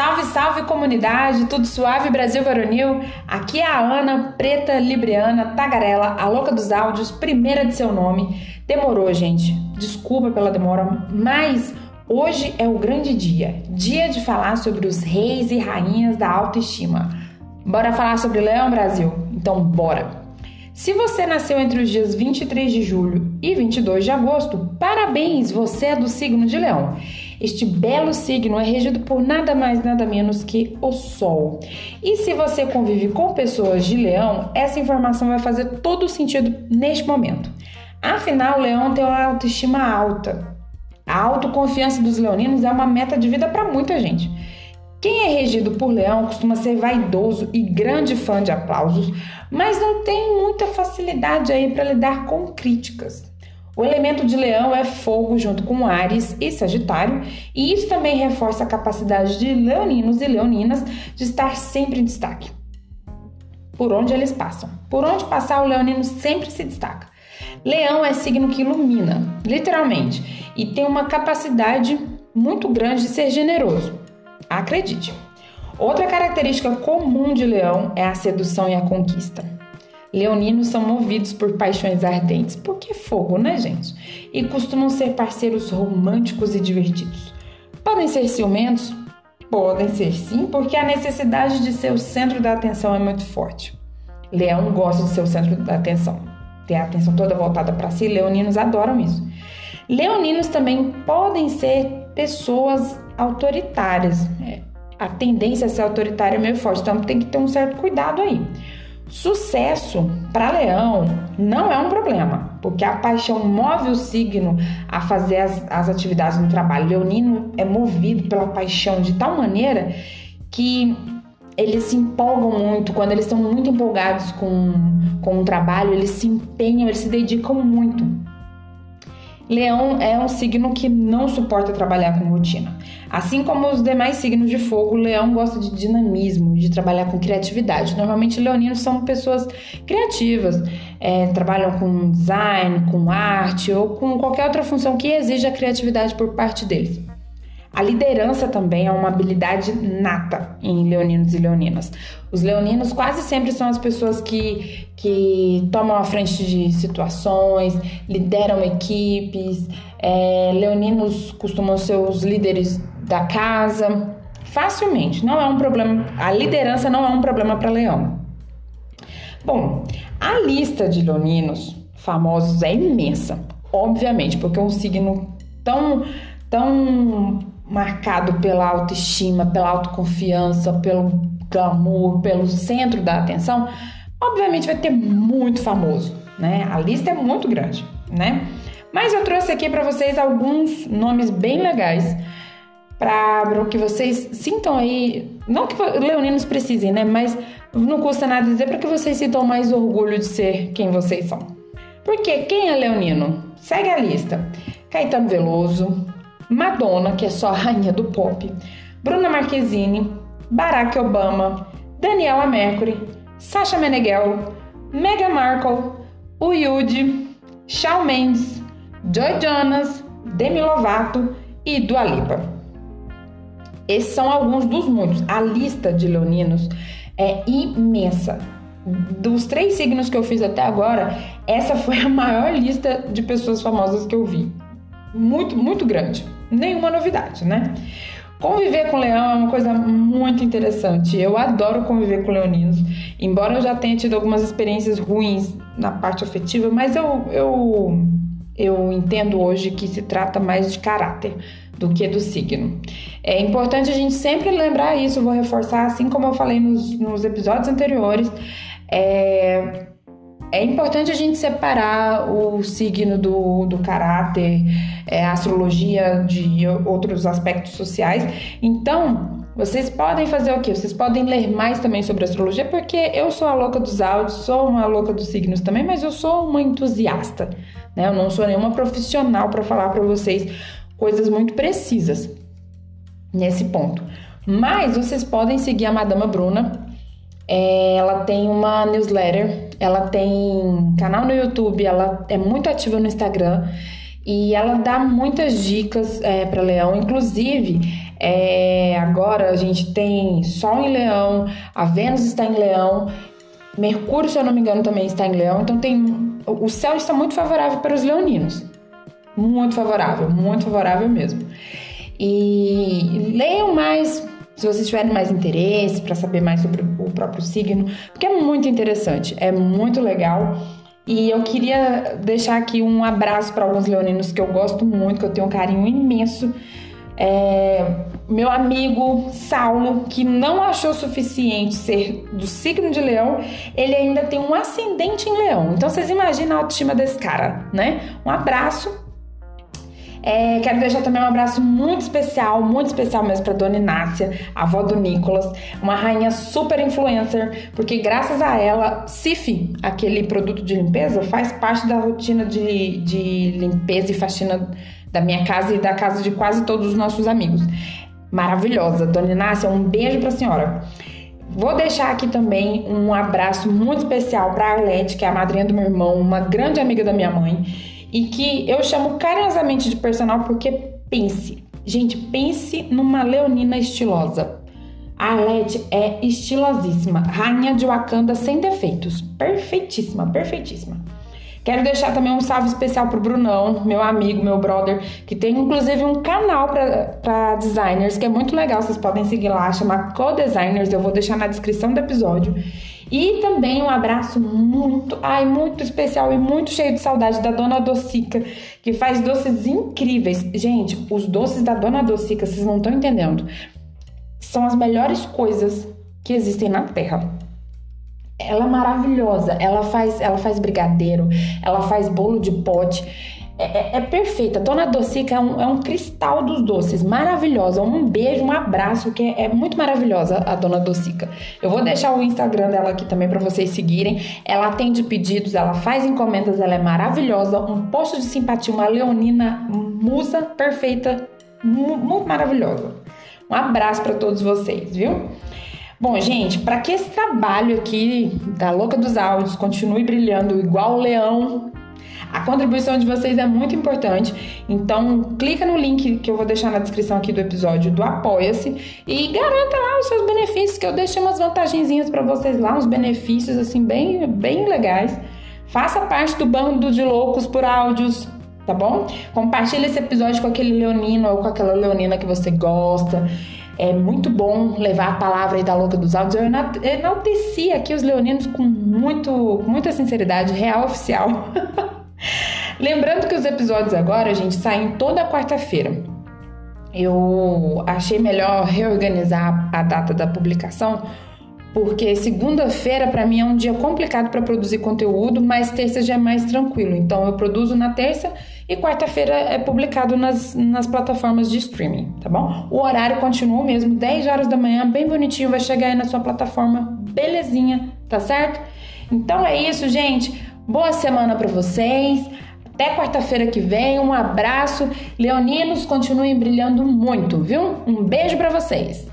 Salve, salve comunidade, tudo suave Brasil Varonil? Aqui é a Ana, preta libriana, tagarela, a louca dos áudios, primeira de seu nome. Demorou, gente, desculpa pela demora, mas hoje é o grande dia dia de falar sobre os reis e rainhas da autoestima. Bora falar sobre Leão Brasil? Então, bora! Se você nasceu entre os dias 23 de julho e 22 de agosto, parabéns, você é do signo de Leão. Este belo signo é regido por nada mais nada menos que o Sol. E se você convive com pessoas de Leão, essa informação vai fazer todo sentido neste momento. Afinal, o Leão tem uma autoestima alta. A autoconfiança dos leoninos é uma meta de vida para muita gente. Quem é regido por leão costuma ser vaidoso e grande fã de aplausos, mas não tem muita facilidade aí para lidar com críticas. O elemento de leão é fogo junto com Ares e Sagitário, e isso também reforça a capacidade de leoninos e leoninas de estar sempre em destaque. Por onde eles passam. Por onde passar, o leonino sempre se destaca. Leão é signo que ilumina, literalmente, e tem uma capacidade muito grande de ser generoso. Acredite. Outra característica comum de leão é a sedução e a conquista. Leoninos são movidos por paixões ardentes, porque é fogo, né, gente? E costumam ser parceiros românticos e divertidos. Podem ser ciumentos? Podem ser sim, porque a necessidade de ser o centro da atenção é muito forte. Leão gosta de ser o centro da atenção, ter a atenção toda voltada para si. Leoninos adoram isso. Leoninos também podem ser pessoas autoritárias. É, a tendência a ser autoritária é meio forte, então tem que ter um certo cuidado aí. Sucesso para Leão não é um problema, porque a paixão move o signo a fazer as, as atividades no trabalho. Leonino é movido pela paixão de tal maneira que eles se empolgam muito, quando eles estão muito empolgados com, com o trabalho, eles se empenham, eles se dedicam muito. Leão é um signo que não suporta trabalhar com rotina. Assim como os demais signos de fogo, Leão gosta de dinamismo, de trabalhar com criatividade. Normalmente, leoninos são pessoas criativas, é, trabalham com design, com arte ou com qualquer outra função que exija criatividade por parte deles. A liderança também é uma habilidade nata em leoninos e leoninas. Os leoninos quase sempre são as pessoas que, que tomam a frente de situações, lideram equipes. É, leoninos costumam ser os líderes da casa. Facilmente, não é um problema. A liderança não é um problema para leão. Bom, a lista de leoninos famosos é imensa, obviamente, porque é um signo tão, tão marcado pela autoestima, pela autoconfiança, pelo glamour, pelo centro da atenção, obviamente vai ter muito famoso, né? A lista é muito grande, né? Mas eu trouxe aqui para vocês alguns nomes bem legais para que vocês sintam aí, não que leoninos precisem, né? Mas não custa nada dizer para que vocês sintam mais orgulho de ser quem vocês são. Porque quem é leonino? Segue a lista. Caetano Veloso, Madonna, que é só a rainha do pop, Bruna Marquezine, Barack Obama, Daniela Mercury, Sasha Meneghel, Meghan Markle, Uyud, Shawn Mendes, Joy Jonas, Demi Lovato e Dua Lipa. Esses são alguns dos muitos. A lista de leoninos é imensa. Dos três signos que eu fiz até agora, essa foi a maior lista de pessoas famosas que eu vi. Muito, muito grande nenhuma novidade, né? Conviver com leão é uma coisa muito interessante. Eu adoro conviver com leoninos, embora eu já tenha tido algumas experiências ruins na parte afetiva, mas eu, eu, eu entendo hoje que se trata mais de caráter do que do signo. É importante a gente sempre lembrar isso, vou reforçar, assim como eu falei nos, nos episódios anteriores. É, é importante a gente separar o signo do, do caráter, é, astrologia de outros aspectos sociais. Então, vocês podem fazer o quê? Vocês podem ler mais também sobre astrologia, porque eu sou a louca dos áudios, sou uma louca dos signos também, mas eu sou uma entusiasta, né? Eu não sou nenhuma profissional para falar para vocês coisas muito precisas nesse ponto. Mas vocês podem seguir a Madama Bruna. É, ela tem uma newsletter ela tem canal no YouTube, ela é muito ativa no Instagram e ela dá muitas dicas é, para leão. Inclusive, É, agora a gente tem Sol em Leão, a Vênus está em Leão, Mercúrio, se eu não me engano, também está em Leão. Então tem o céu está muito favorável para os leoninos. Muito favorável, muito favorável mesmo. E leiam mais se vocês tiverem mais interesse para saber mais sobre o próprio signo, porque é muito interessante, é muito legal. E eu queria deixar aqui um abraço para alguns leoninos que eu gosto muito, que eu tenho um carinho imenso. É, meu amigo Saulo, que não achou suficiente ser do signo de leão, ele ainda tem um ascendente em leão. Então vocês imaginam a autoestima desse cara, né? Um abraço é, quero deixar também um abraço muito especial, muito especial mesmo para Dona Inácia, avó do Nicolas, uma rainha super influencer, porque graças a ela, Cif, aquele produto de limpeza, faz parte da rotina de, de limpeza e faxina da minha casa e da casa de quase todos os nossos amigos. Maravilhosa. Dona Inácia, um beijo para a senhora. Vou deixar aqui também um abraço muito especial para a Arlete, que é a madrinha do meu irmão, uma grande amiga da minha mãe e que eu chamo carinhosamente de personal porque pense. Gente, pense numa leonina estilosa. A Arlete é estilosíssima, rainha de Wakanda sem defeitos. Perfeitíssima, perfeitíssima. Quero deixar também um salve especial pro Brunão, meu amigo, meu brother, que tem inclusive um canal para designers que é muito legal. Vocês podem seguir lá, chama Co-Designers. Eu vou deixar na descrição do episódio. E também um abraço muito, ai, muito especial e muito cheio de saudade da Dona Docica, que faz doces incríveis. Gente, os doces da Dona Docica, vocês não estão entendendo. São as melhores coisas que existem na Terra. Ela é maravilhosa. Ela faz, ela faz brigadeiro, ela faz bolo de pote. É, é, é, perfeita. Dona Docica é um, é um, cristal dos doces, maravilhosa. Um beijo, um abraço, que é, é muito maravilhosa a Dona Docica. Eu vou deixar o Instagram dela aqui também para vocês seguirem. Ela atende pedidos, ela faz encomendas, ela é maravilhosa. Um posto de simpatia, uma leonina musa perfeita, muito maravilhosa. Um abraço para todos vocês, viu? Bom, gente, para que esse trabalho aqui da Louca dos Áudios continue brilhando igual o leão a contribuição de vocês é muito importante, então clica no link que eu vou deixar na descrição aqui do episódio do Apoia-se e garanta lá os seus benefícios, que eu deixei umas vantagenzinhas para vocês lá, uns benefícios assim bem, bem legais. Faça parte do bando de loucos por áudios, tá bom? Compartilhe esse episódio com aquele leonino ou com aquela leonina que você gosta. É muito bom levar a palavra aí da louca dos áudios. Eu enalteci aqui os leoninos com, muito, muita sinceridade, real oficial. Lembrando que os episódios agora, gente, saem toda quarta-feira. Eu achei melhor reorganizar a data da publicação, porque segunda-feira para mim é um dia complicado para produzir conteúdo, mas terça já é mais tranquilo. Então eu produzo na terça e quarta-feira é publicado nas, nas plataformas de streaming, tá bom? O horário continua o mesmo, 10 horas da manhã, bem bonitinho, vai chegar aí na sua plataforma, belezinha, tá certo? Então é isso, gente. Boa semana para vocês. Até quarta-feira que vem. Um abraço. Leoninos, continuem brilhando muito, viu? Um beijo para vocês.